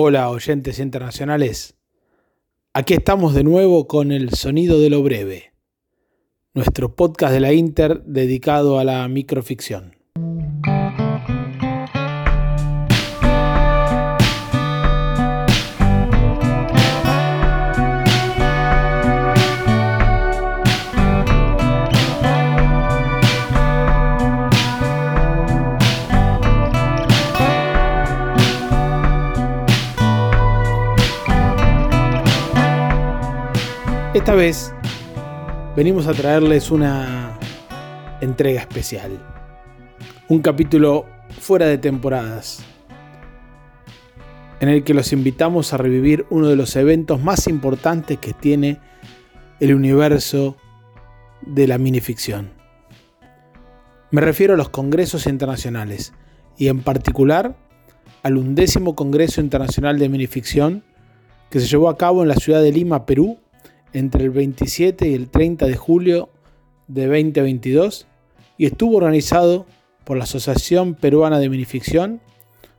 Hola oyentes internacionales, aquí estamos de nuevo con el Sonido de lo Breve, nuestro podcast de la Inter dedicado a la microficción. Esta vez venimos a traerles una entrega especial. Un capítulo fuera de temporadas. En el que los invitamos a revivir uno de los eventos más importantes que tiene el universo de la minificción. Me refiero a los congresos internacionales y en particular al undécimo Congreso Internacional de Minificción que se llevó a cabo en la ciudad de Lima, Perú, entre el 27 y el 30 de julio de 2022 y estuvo organizado por la Asociación Peruana de Minificción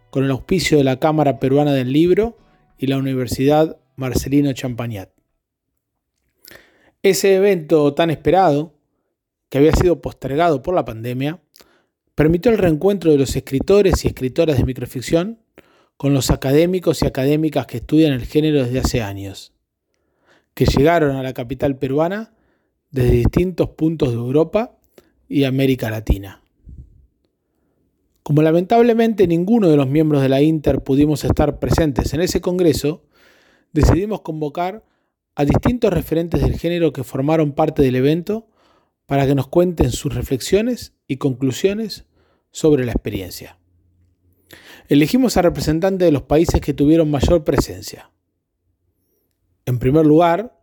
con el auspicio de la Cámara Peruana del Libro y la Universidad Marcelino Champagnat. Ese evento tan esperado, que había sido postergado por la pandemia, permitió el reencuentro de los escritores y escritoras de microficción con los académicos y académicas que estudian el género desde hace años que llegaron a la capital peruana desde distintos puntos de Europa y América Latina. Como lamentablemente ninguno de los miembros de la Inter pudimos estar presentes en ese congreso, decidimos convocar a distintos referentes del género que formaron parte del evento para que nos cuenten sus reflexiones y conclusiones sobre la experiencia. Elegimos a representantes de los países que tuvieron mayor presencia. En primer lugar,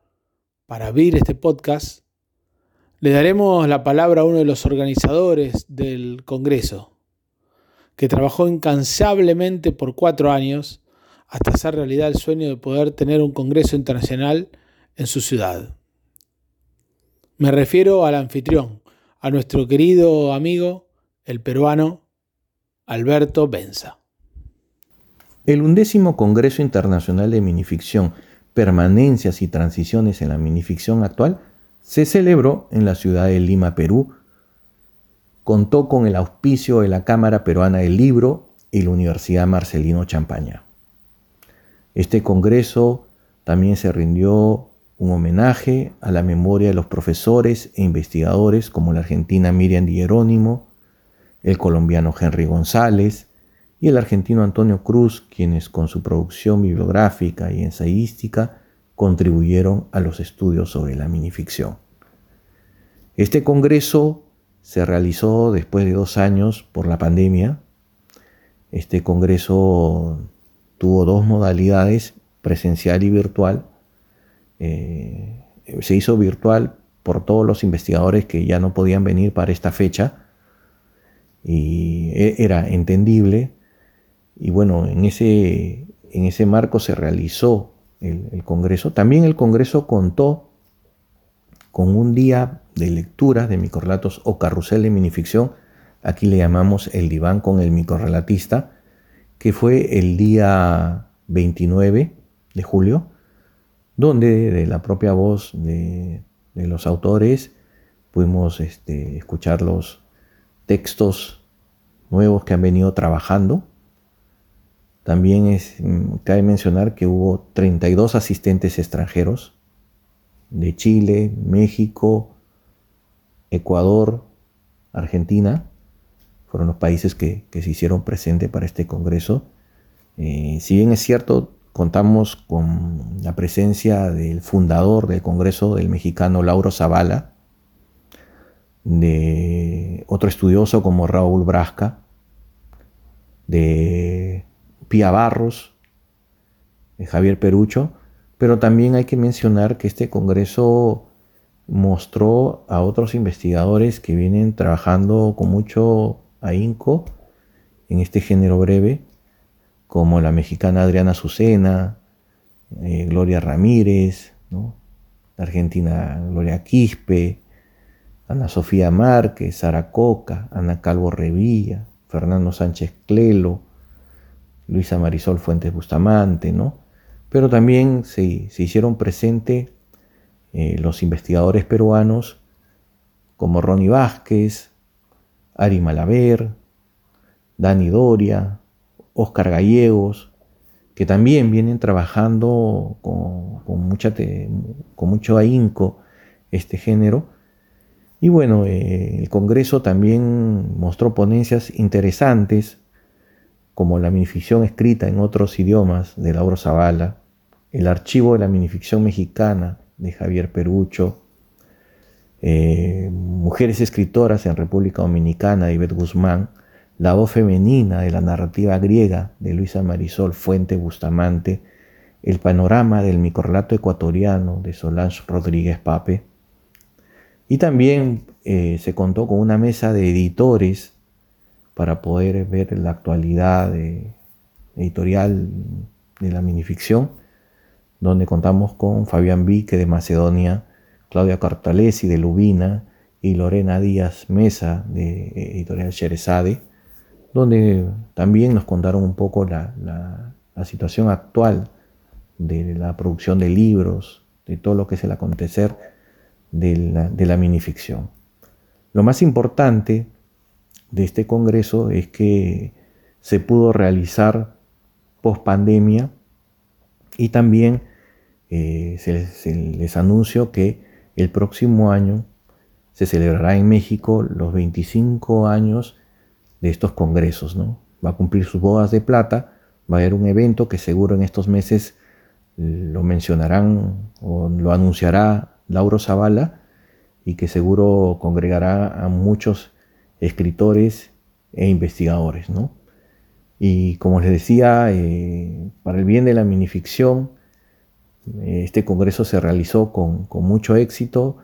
para abrir este podcast, le daremos la palabra a uno de los organizadores del Congreso, que trabajó incansablemente por cuatro años hasta hacer realidad el sueño de poder tener un Congreso Internacional en su ciudad. Me refiero al anfitrión, a nuestro querido amigo, el peruano Alberto Benza. El undécimo Congreso Internacional de Minificción permanencias y transiciones en la minificción actual, se celebró en la ciudad de Lima, Perú. Contó con el auspicio de la Cámara Peruana del Libro y la Universidad Marcelino Champaña. Este congreso también se rindió un homenaje a la memoria de los profesores e investigadores como la argentina Miriam Di Jerónimo, el colombiano Henry González, y el argentino Antonio Cruz, quienes con su producción bibliográfica y ensayística contribuyeron a los estudios sobre la minificción. Este congreso se realizó después de dos años por la pandemia. Este congreso tuvo dos modalidades, presencial y virtual. Eh, se hizo virtual por todos los investigadores que ya no podían venir para esta fecha y e, era entendible y bueno, en ese, en ese marco se realizó el, Congreso. También el Congreso contó con un día de lectura de microrelatos o carrusel de minificción, aquí le llamamos el diván con el microrelatista, que fue el día 29 de julio, donde de la propia voz de, los autores pudimos este, escuchar los textos nuevos que han venido trabajando también es, mm, cabe mencionar que hubo 32 asistentes extranjeros de Chile, México, Ecuador, Argentina. Fueron los países que, se hicieron presente para este Congreso. Eh, si bien es cierto, contamos con la presencia del fundador del Congreso, del mexicano Lauro Zavala, de otro estudioso como Raúl Brasca, de Pía Barros, Javier Perucho, pero también hay que mencionar que este Congreso mostró a otros investigadores que vienen trabajando con mucho ahínco en este género breve, como la mexicana Adriana Azucena, eh, Gloria Ramírez, la argentina Gloria Quispe, Ana Sofía Márquez, Sara Coca, Ana Calvo Revilla, Fernando Sánchez Clelo, Luisa Marisol Fuentes Bustamante, ¿no? Pero también se, hicieron presentes eh, los investigadores peruanos como Ronnie Vázquez, Ari Malaver, Dani Doria, Oscar Gallegos, que también vienen trabajando con, mucha con mucho ahínco este género. Y bueno, eh, el Congreso también mostró ponencias interesantes, como la minificción escrita en otros idiomas de Lauro Zavala, el archivo de la minificción mexicana de Javier Perucho, eh, Mujeres escritoras en República Dominicana de Ivette Guzmán, la voz femenina de la narrativa griega de Luisa Marisol Fuente Bustamante, el panorama del microrelato ecuatoriano de Solange Rodríguez Pape. Y también eh, se contó con una mesa de editores para poder ver la actualidad editorial de la minificción, donde contamos con Fabián Vique de Macedonia, Claudia Cartalesi de Lubina y Lorena Díaz Mesa de Editorial Sherezade donde también nos contaron un poco la, situación actual de la producción de libros, de todo lo que es el acontecer de la, de la minificción. Lo más importante de este congreso es que se pudo realizar post pandemia y también eh, se, les anuncio que el próximo año se celebrará en México los 25 años de estos congresos, ¿no? Va a cumplir sus bodas de plata, va a haber un evento que seguro en estos meses lo mencionarán o lo anunciará Lauro Zavala y que seguro congregará a muchos escritores e investigadores, ¿no? Y como les decía, eh, para el bien de la minificción, este congreso se realizó con, mucho éxito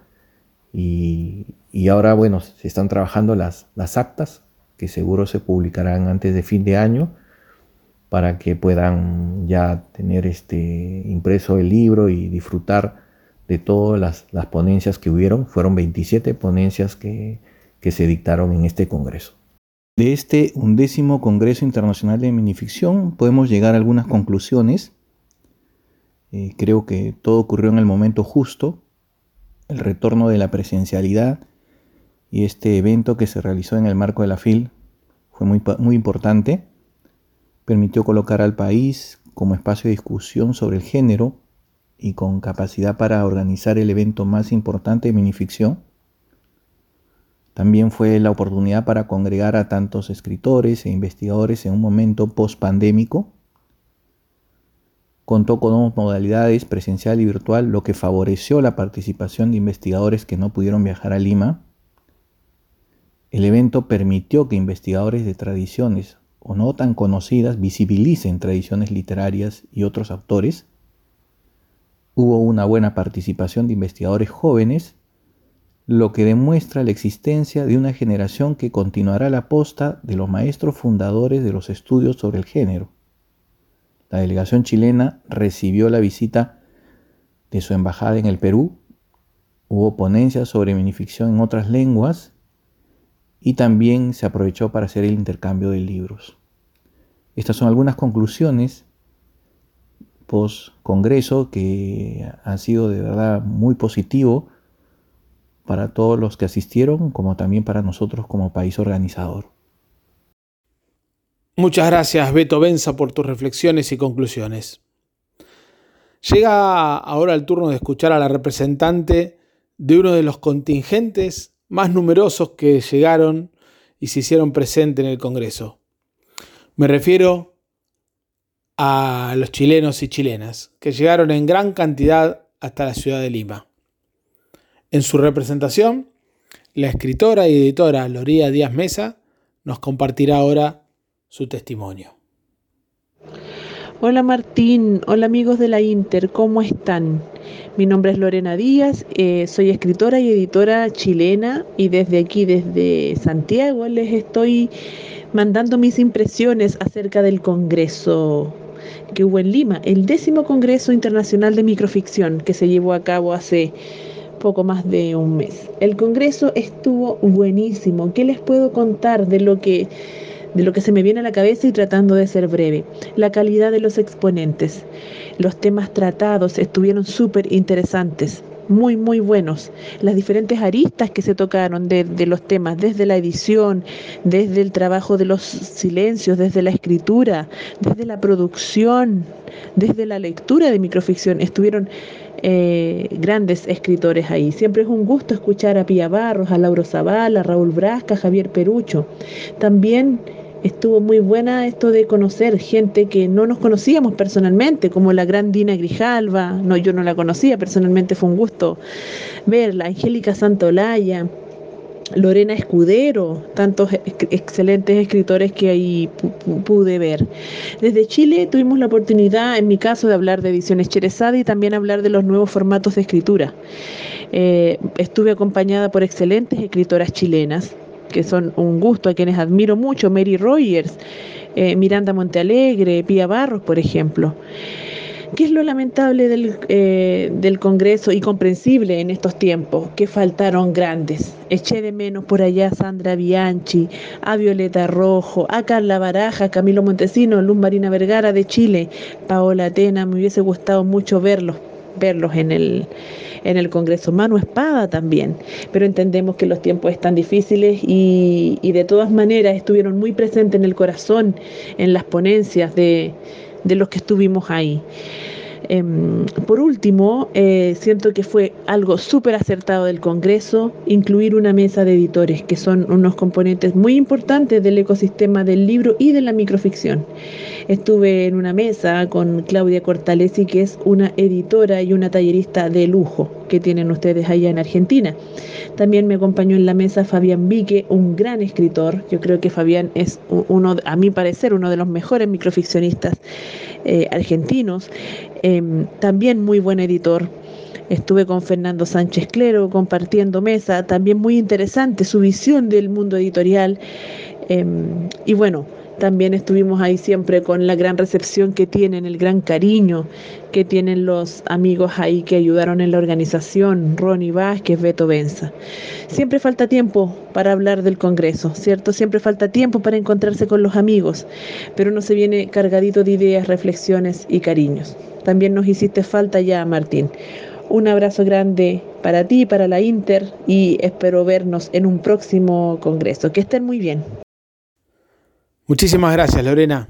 y, ahora, bueno, se están trabajando las, las actas que seguro se publicarán antes de fin de año para que puedan ya tener este impreso el libro y disfrutar de todas las, ponencias que hubieron. Fueron 27 ponencias que, se dictaron en este congreso. De este undécimo Congreso Internacional de Minificción podemos llegar a algunas conclusiones. Eh, creo que todo ocurrió en el momento justo. El retorno de la presencialidad y este evento que se realizó en el marco de la FIL fue muy, muy importante. Permitió colocar al país como espacio de discusión sobre el género y con capacidad para organizar el evento más importante de minificción. También fue la oportunidad para congregar a tantos escritores e investigadores en un momento post-pandémico. Contó con dos modalidades, presencial y virtual, lo que favoreció la participación de investigadores que no pudieron viajar a Lima el evento permitió que investigadores de tradiciones o no tan conocidas visibilicen tradiciones literarias y otros autores. Hubo una buena participación de investigadores jóvenes, lo que demuestra la existencia de una generación que continuará la posta de los maestros fundadores de los estudios sobre el género. La delegación chilena recibió la visita de su embajada en el Perú. Hubo ponencias sobre minificción en otras lenguas y también se aprovechó para hacer el intercambio de libros. Estas son algunas conclusiones post congreso que han sido de verdad muy positivo para todos los que asistieron como también para nosotros como país organizador. Muchas gracias Beto Benza por tus reflexiones y conclusiones. Llega ahora el turno de escuchar a la representante de uno de los contingentes más numerosos que llegaron y se hicieron presentes en el Congreso. Me refiero a los chilenos y chilenas, que llegaron en gran cantidad hasta la ciudad de Lima. En su representación, la escritora y editora Loría Díaz Mesa nos compartirá ahora su testimonio. Hola Martín, hola amigos de la Inter, ¿cómo están? Mi nombre es Lorena Díaz, eh, soy escritora y editora chilena y desde aquí, desde Santiago, les estoy mandando mis impresiones acerca del Congreso que hubo en Lima, el décimo Congreso Internacional de Microficción que se llevó a cabo hace poco más de un mes. El Congreso estuvo buenísimo. ¿Qué les puedo contar de lo que de lo que se me viene a la cabeza y tratando de ser breve. La calidad de los exponentes. Los temas tratados estuvieron súper interesantes muy, muy buenos. Las diferentes aristas que se tocaron de, los temas, desde la edición, desde el trabajo de los silencios, desde la escritura, desde la producción, desde la lectura de microficción, estuvieron eh, grandes escritores ahí. Siempre es un gusto escuchar a Pía Barros, a Lauro Zavala, a Raúl Brasca, a Javier Perucho. También estuvo muy buena esto de conocer gente que no nos conocíamos personalmente, como la gran Dina Grijalva, no, yo no la conocía personalmente, fue un gusto verla, Angélica Santolaya, Lorena Escudero, tantos excelentes escritores que ahí pude ver. Desde Chile tuvimos la oportunidad, en mi caso, de hablar de ediciones Cherezada y también hablar de los nuevos formatos de escritura. Eh, estuve acompañada por excelentes escritoras chilenas, que son un gusto, a quienes admiro mucho, Mary Rogers, eh, Miranda Montealegre, Pía Barros, por ejemplo. ¿Qué es lo lamentable del, eh, del, Congreso y comprensible en estos tiempos? Que faltaron grandes. Eché de menos por allá a Sandra Bianchi, a Violeta Rojo, a Carla Baraja, Camilo Montesino, Luz Marina Vergara de Chile, Paola Atena. Me hubiese gustado mucho verlos, verlos en el, en el Congreso. Manu Espada también, pero entendemos que los tiempos están difíciles y, y de todas maneras estuvieron muy presentes en el corazón, en las ponencias de, de los que estuvimos ahí. Em, por último, eh, siento que fue algo súper acertado del Congreso incluir una mesa de editores, que son unos componentes muy importantes del ecosistema del libro y de la microficción. Estuve en una mesa con Claudia Cortalesi, que es una editora y una tallerista de lujo que tienen ustedes allá en Argentina. También me acompañó en la mesa Fabián Vique, un gran escritor. Yo creo que Fabián es uno, a mi parecer, uno de los mejores microficcionistas eh, argentinos. Em, también muy buen editor. Estuve con Fernando Sánchez Clero compartiendo mesa, también muy interesante su visión del mundo editorial. Em, y bueno, también estuvimos ahí siempre con la gran recepción que tienen, el gran cariño que tienen los amigos ahí que ayudaron en la organización, Ronnie Vázquez, Beto. Siempre falta tiempo para hablar del Congreso, ¿cierto? Siempre falta tiempo para encontrarse con los amigos, pero no se viene cargadito de ideas, reflexiones y cariños. También nos hiciste falta ya, Martín. Un abrazo grande para ti, para la Inter y espero vernos en un próximo Congreso. Que estén muy bien. Muchísimas gracias, Lorena.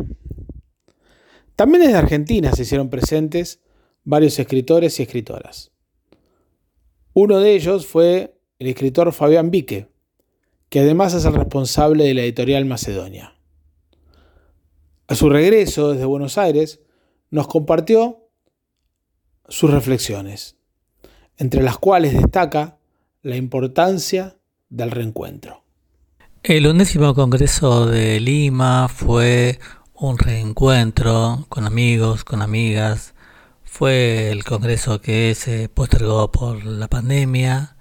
También desde Argentina se hicieron presentes varios escritores y escritoras. Uno de ellos fue el escritor Fabián Vique, que además es el responsable de la editorial Macedonia. A su regreso desde Buenos Aires, nos compartió sus reflexiones, entre las cuales destaca la importancia del reencuentro. El undécimo Congreso de Lima fue un reencuentro con amigos, con amigas. Fue el Congreso que se postergó por la pandemia,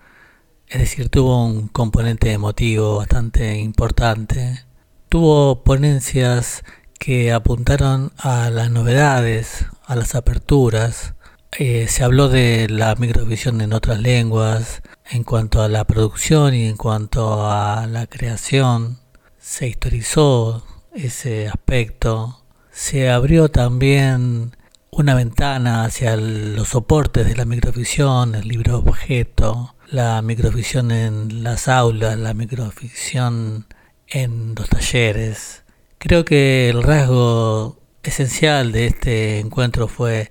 es decir, tuvo un componente emotivo bastante importante. Tuvo ponencias que apuntaron a las novedades, a las aperturas. Eh, se habló de la microvisión en otras lenguas, en cuanto a la producción y en cuanto a la creación, se historizó ese aspecto, se abrió también una ventana hacia los soportes de la microficción, el libro objeto, la microficción en las aulas, la microficción en los talleres. Creo que el rasgo esencial de este encuentro fue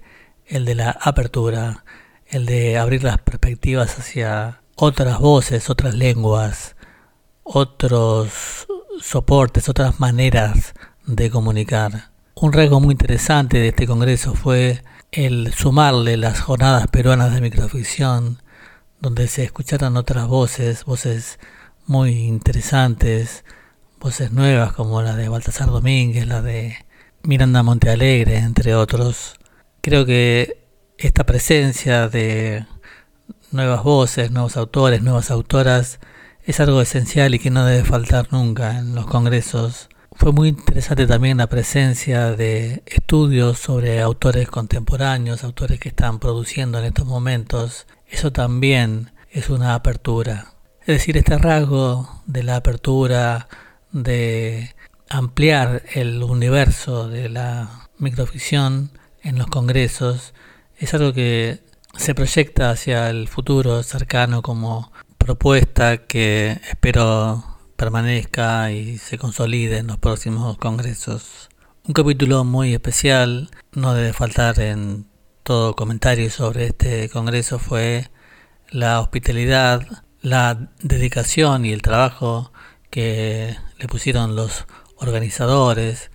el de la apertura, el de abrir las perspectivas hacia otras voces, otras lenguas, otros soportes, otras maneras de comunicar. Un rasgo muy interesante de este congreso fue el sumarle las jornadas peruanas de microficción, donde se escucharon otras voces, voces muy interesantes, voces nuevas como la de Baltasar Domínguez, la de Miranda Montealegre, entre otros. Creo que esta presencia de nuevas voces, nuevos autores, nuevas autoras, es algo esencial y que no debe faltar nunca en los congresos. Fue muy interesante también la presencia de estudios sobre autores contemporáneos, autores que están produciendo en estos momentos. Eso también es una apertura. Es decir, este rasgo de la apertura, de ampliar el universo de la microficción en los congresos es algo que se proyecta hacia el futuro cercano como propuesta que espero permanezca y se consolide en los próximos congresos. Un capítulo muy especial, no debe faltar en todo comentario sobre este congreso, fue la hospitalidad, la dedicación y el trabajo que le pusieron los organizadores,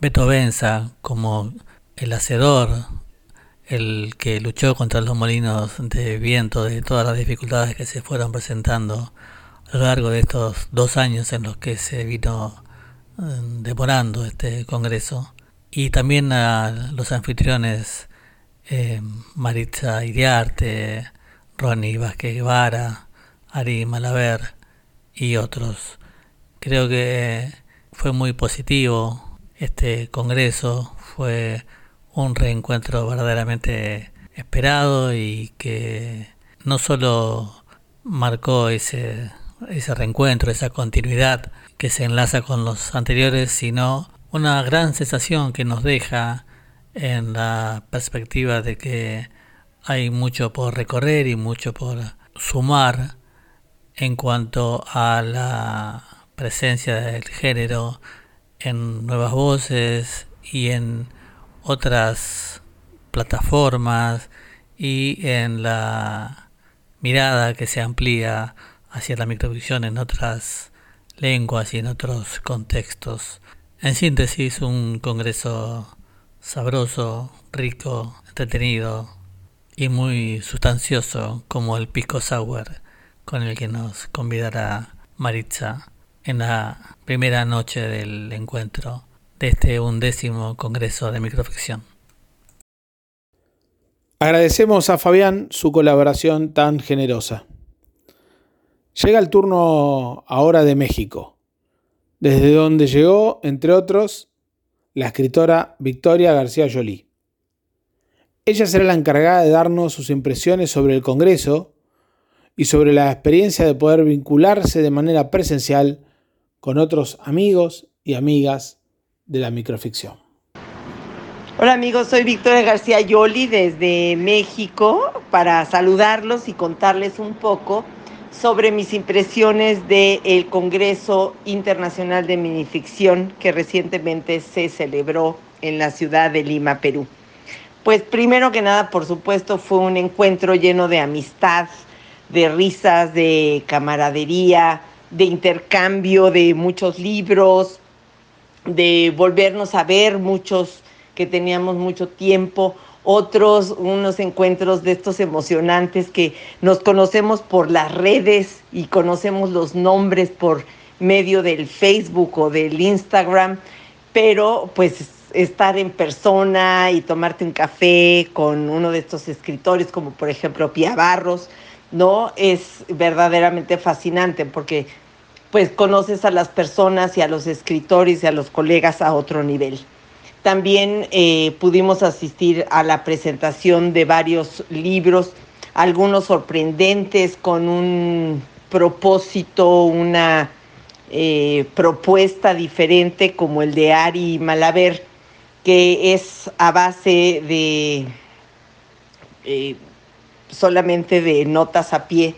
Beto Benza como el hacedor, el que luchó contra los molinos de viento, de todas las dificultades que se fueron presentando a lo largo de estos dos años en los que se vino eh, demorando este congreso. Y también a los anfitriones eh, Maritza Iriarte, Ronnie Vázquez Guevara, Ari Malaver y otros. Creo que fue muy positivo este congreso, fue un reencuentro verdaderamente esperado y que no solo marcó ese, ese reencuentro, esa continuidad que se enlaza con los anteriores, sino una gran sensación que nos deja en la perspectiva de que hay mucho por recorrer y mucho por sumar en cuanto a la presencia del género en nuevas voces y en otras plataformas y en la mirada que se amplía hacia la microvisión en otras lenguas y en otros contextos. En síntesis, un congreso sabroso, rico, entretenido y muy sustancioso como el pisco sour con el que nos convidará Maritza en la primera noche del encuentro de este undécimo Congreso de Microficción. Agradecemos a Fabián su colaboración tan generosa. Llega el turno ahora de México, desde donde llegó, entre otros, la escritora Victoria García Jolie. Ella será la encargada de darnos sus impresiones sobre el Congreso y sobre la experiencia de poder vincularse de manera presencial con otros amigos y amigas de la microficción. Hola amigos, soy Victoria García Yoli desde México para saludarlos y contarles un poco sobre mis impresiones del Congreso Internacional de Minificción que recientemente se celebró en la ciudad de Lima, Perú. Pues primero que nada, por supuesto, fue un encuentro lleno de amistad, de risas, de camaradería, de intercambio de muchos libros, de volvernos a ver muchos que teníamos mucho tiempo, otros unos encuentros de estos emocionantes que nos conocemos por las redes y conocemos los nombres por medio del Facebook o del Instagram, pero pues estar en persona y tomarte un café con uno de estos escritores como por ejemplo Pia Barros, ¿no? Es verdaderamente fascinante porque pues conoces a las personas y a los escritores y a los colegas a otro nivel. También eh, pudimos asistir a la presentación de varios libros, algunos sorprendentes con un propósito, una eh, propuesta diferente como el de Ari Malaver, que es a base de eh, solamente de notas a pie,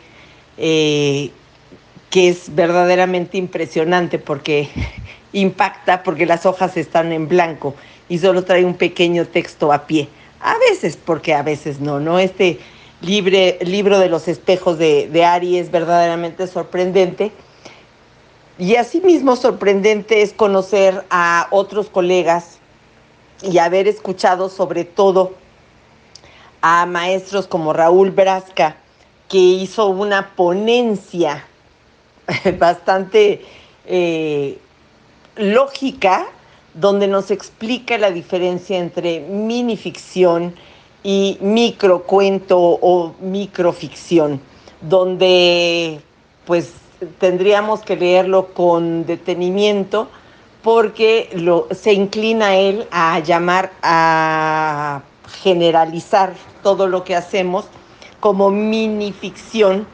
que es verdaderamente impresionante porque impacta porque las hojas están en blanco y solo trae un pequeño texto a pie. A veces, porque a veces no, ¿no? Este libre, libro de los espejos de, de Ari es verdaderamente sorprendente. Y asimismo sorprendente es conocer a otros colegas y haber escuchado sobre todo a maestros como Raúl Brasca, que hizo una ponencia bastante eh, lógica, donde nos explica la diferencia entre minificción y microcuento o microficción, donde pues tendríamos que leerlo con detenimiento porque lo, se inclina él a llamar a generalizar todo lo que hacemos como minificción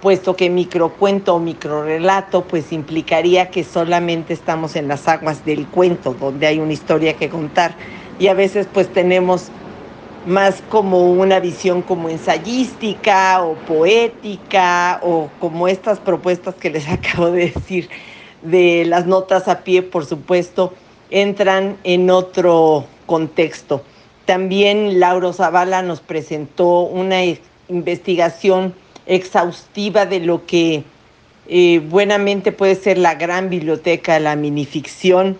puesto que microcuento o microrelato pues implicaría que solamente estamos en las aguas del cuento, donde hay una historia que contar y a veces pues tenemos más como una visión como ensayística o poética o como estas propuestas que les acabo de decir de las notas a pie, por supuesto, entran en otro contexto. También Lauro Zavala nos presentó una investigación exhaustiva de lo que eh, buenamente puede ser la gran biblioteca de la minificción,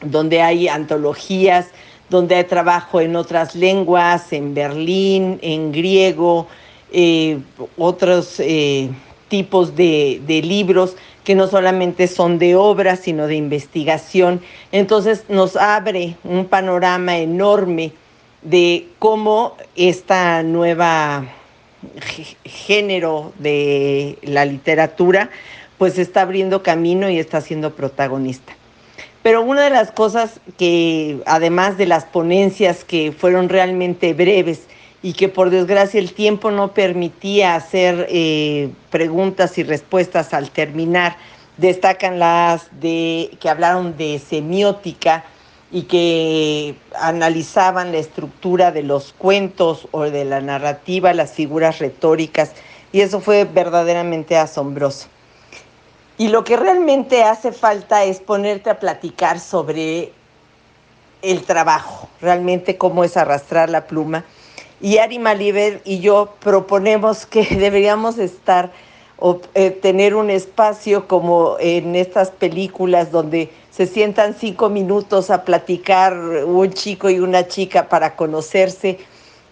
donde hay antologías, donde hay trabajo en otras lenguas, en Berlín, en griego, eh, otros eh, tipos de, de libros que no solamente son de obra, sino de investigación. Entonces nos abre un panorama enorme de cómo esta nueva género de la literatura pues está abriendo camino y está siendo protagonista. Pero una de las cosas que, además de las ponencias que fueron realmente breves y que por desgracia el tiempo no permitía hacer eh, preguntas y respuestas al terminar, destacan las de que hablaron de semiótica y que analizaban la estructura de los cuentos o de la narrativa, las figuras retóricas, y eso fue verdaderamente asombroso. Y lo que realmente hace falta es ponerte a platicar sobre el trabajo, realmente cómo es arrastrar la pluma. Y Ari Maliber y yo proponemos que deberíamos estar o eh, tener un espacio como en estas películas donde se sientan cinco minutos a platicar un chico y una chica para conocerse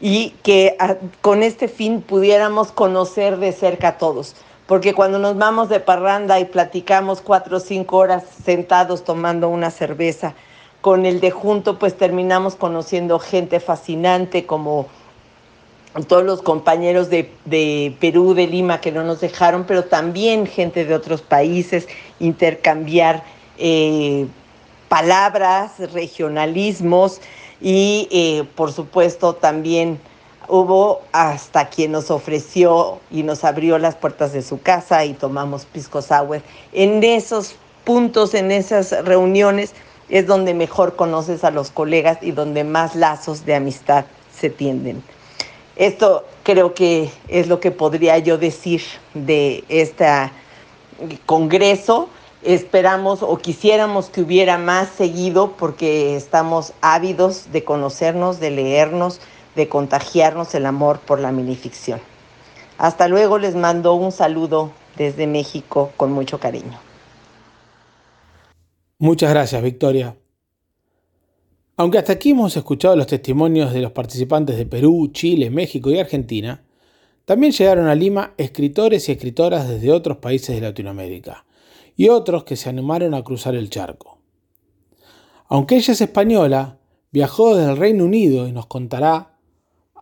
y que ah, con este fin pudiéramos conocer de cerca a todos. Porque cuando nos vamos de parranda y platicamos cuatro o cinco horas sentados tomando una cerveza, con el de junto pues terminamos conociendo gente fascinante como todos los compañeros de, de, Perú, de Lima, que no nos dejaron, pero también gente de otros países, intercambiar eh, palabras, regionalismos y eh, por supuesto también hubo hasta quien nos ofreció y nos abrió las puertas de su casa y tomamos pisco sour. En esos puntos, en esas reuniones, es donde mejor conoces a los colegas y donde más lazos de amistad se tienden. Esto creo que es lo que podría yo decir de este congreso esperamos o quisiéramos que hubiera más seguido porque estamos ávidos de conocernos, de leernos, de contagiarnos el amor por la minificción. Hasta luego, les mando un saludo desde México con mucho cariño. Muchas gracias, Victoria. Aunque hasta aquí hemos escuchado los testimonios de los participantes de Perú, Chile, México y Argentina, también llegaron a Lima escritores y escritoras desde otros países de Latinoamérica y otros que se animaron a cruzar el charco. Aunque ella es española, viajó desde el Reino Unido y nos contará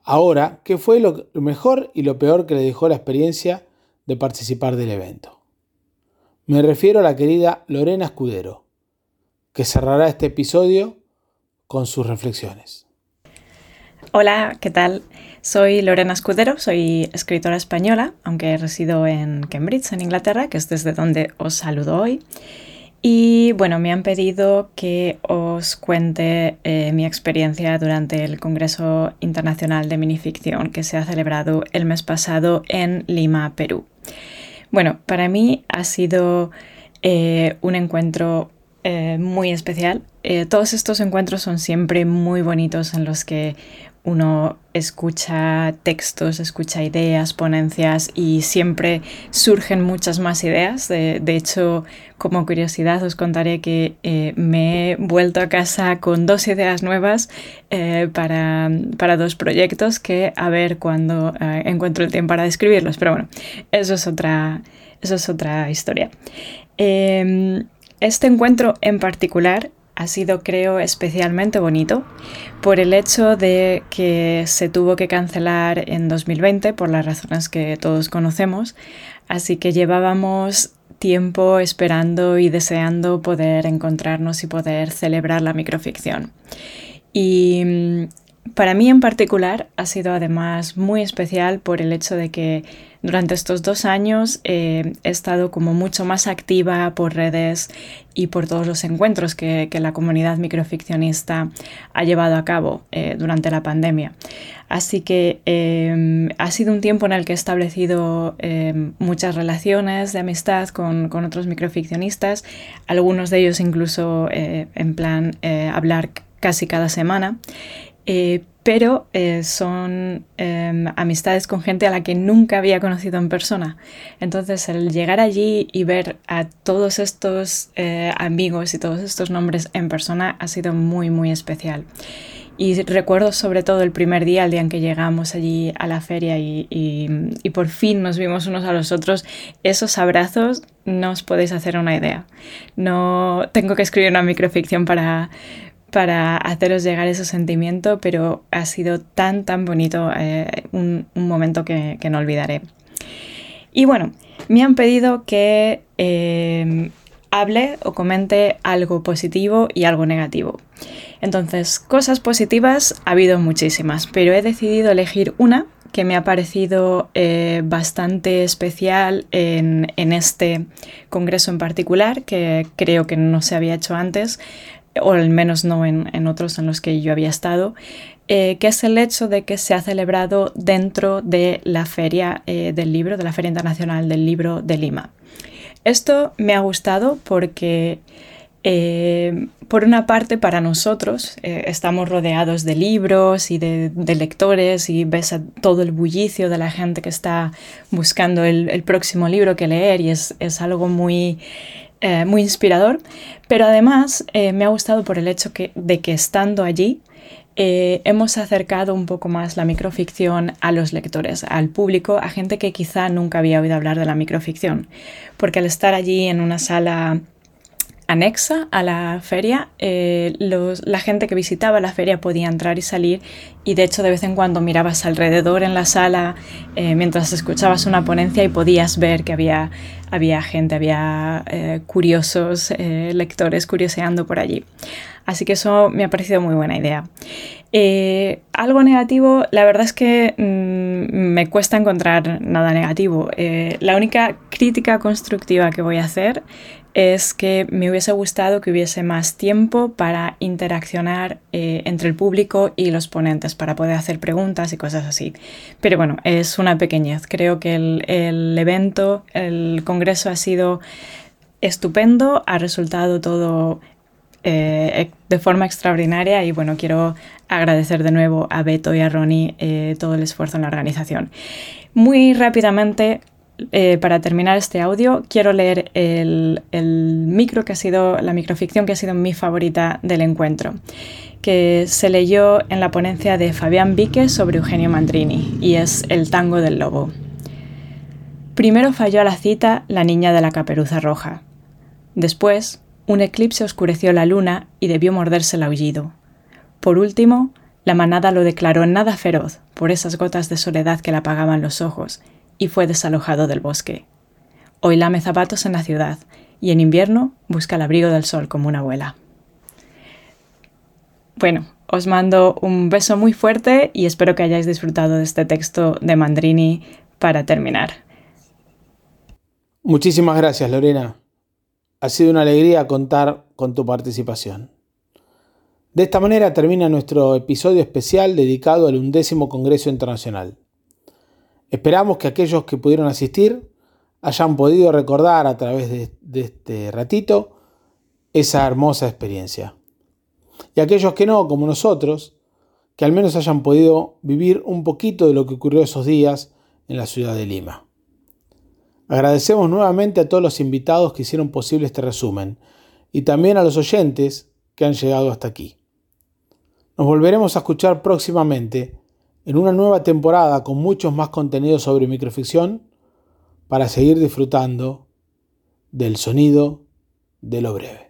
ahora qué fue lo mejor y lo peor que le dejó la experiencia de participar del evento. Me refiero a la querida Lorena Escudero, que cerrará este episodio con sus reflexiones. Hola, ¿qué tal? Soy Lorena Escudero, soy escritora española, aunque resido en Cambridge, en Inglaterra, que es desde donde os saludo hoy. Y bueno, me han pedido que os cuente eh, mi experiencia durante el Congreso Internacional de Minificción que se ha celebrado el mes pasado en Lima, Perú. Bueno, para mí ha sido eh, un encuentro eh, muy especial. todos estos encuentros son siempre muy bonitos en los que uno escucha textos, escucha ideas, ponencias y siempre surgen muchas más ideas. De, hecho, como curiosidad os contaré que eh, me he vuelto a casa con dos ideas nuevas eh, para, dos proyectos que a ver cuando eh, encuentro el tiempo para describirlos. Pero bueno, eso es otra, eso es otra historia. Este encuentro en particular ha sido creo especialmente bonito por el hecho de que se tuvo que cancelar en 2020 por las razones que todos conocemos, así que llevábamos tiempo esperando y deseando poder encontrarnos y poder celebrar la microficción. Mm, para mí en particular ha sido además muy especial por el hecho de que durante estos dos años eh, he estado como mucho más activa por redes y por todos los encuentros que, la comunidad microficcionista ha llevado a cabo eh, durante la pandemia. Así que em, ha sido un tiempo en el que he establecido muchas relaciones de amistad con, otros microficcionistas, algunos de ellos incluso eh, en plan hablar casi cada semana. Eh, pero eh, son em, amistades con gente a la que nunca había conocido en persona. Entonces el llegar allí y ver a todos estos eh, amigos y todos estos nombres en persona ha sido muy, muy especial. Y recuerdo sobre todo el primer día, el día en que llegamos allí a la feria y, y, por fin nos vimos unos a los otros, esos abrazos no os podéis hacer una idea. No tengo que escribir una microficción para, para haceros llegar ese sentimiento, pero ha sido tan, tan bonito, eh, un, momento que, no olvidaré. Y bueno, me han pedido que eh, hable o comente algo positivo y algo negativo. Entonces, cosas positivas ha habido muchísimas, pero he decidido elegir una que me ha parecido eh, bastante especial en, este congreso en particular, que creo que no se había hecho antes, o al menos no en, otros en los que yo había estado, eh, que es el hecho de que se ha celebrado dentro de la Feria eh, del Libro, de la Feria Internacional del Libro de Lima. Esto me ha gustado porque, eh, por una parte, para nosotros estamos rodeados de libros y de, lectores y ves todo el bullicio de la gente que está buscando el, próximo libro que leer y es, es algo muy eh, muy inspirador, pero además eh, me ha gustado por el hecho de que estando allí eh, hemos acercado un poco más la microficción a los lectores, al público, a gente que quizá nunca había oído hablar de la microficción, porque al estar allí en una sala anexa a la feria, la gente que visitaba la feria podía entrar y salir y de hecho de vez en cuando mirabas alrededor en la sala mientras escuchabas una ponencia y podías ver que había había gente, había eh, curiosos eh, lectores curioseando por allí. Así que eso me ha parecido muy buena idea. Eh, algo negativo, la verdad es que mm, me cuesta encontrar nada negativo. la única crítica constructiva que voy a hacer es que me hubiese gustado que hubiese más tiempo para interaccionar eh, entre el público y los ponentes, para poder hacer preguntas y cosas así. Pero bueno, es una pequeñez. Creo que el, evento, el congreso ha sido estupendo, ha resultado todo eh, de forma extraordinaria y bueno, quiero agradecer de nuevo a Beto y a Ronnie eh, todo el esfuerzo en la organización. Muy rápidamente, eh, para terminar este audio, quiero leer el, micro que ha sido, la microficción que ha sido mi favorita del encuentro, que se leyó en la ponencia de Fabián Vique sobre Eugenio Mandrini, y es El tango del lobo. Primero falló a la cita la niña de la caperuza roja. Después, un eclipse oscureció la luna y debió morderse el aullido. Por último, la manada lo declaró nada feroz por esas gotas de soledad que le apagaban los ojos y fue desalojado del bosque. Hoy lame zapatos en la ciudad y en invierno busca el abrigo del sol como una abuela. Bueno, os mando un beso muy fuerte y espero que hayáis disfrutado de este texto de Mandrini para terminar. Muchísimas gracias, Lorena. Ha sido una alegría contar con tu participación. De esta manera termina nuestro episodio especial dedicado al undécimo Congreso Internacional. Esperamos que aquellos que pudieron asistir hayan podido recordar a través de, este ratito esa hermosa experiencia. Y aquellos que no, como nosotros, que al menos hayan podido vivir un poquito de lo que ocurrió esos días en la ciudad de Lima. Agradecemos nuevamente a todos los invitados que hicieron posible este resumen y también a los oyentes que han llegado hasta aquí. Nos volveremos a escuchar próximamente en una nueva temporada con muchos más contenidos sobre microficción para seguir disfrutando del sonido de lo breve.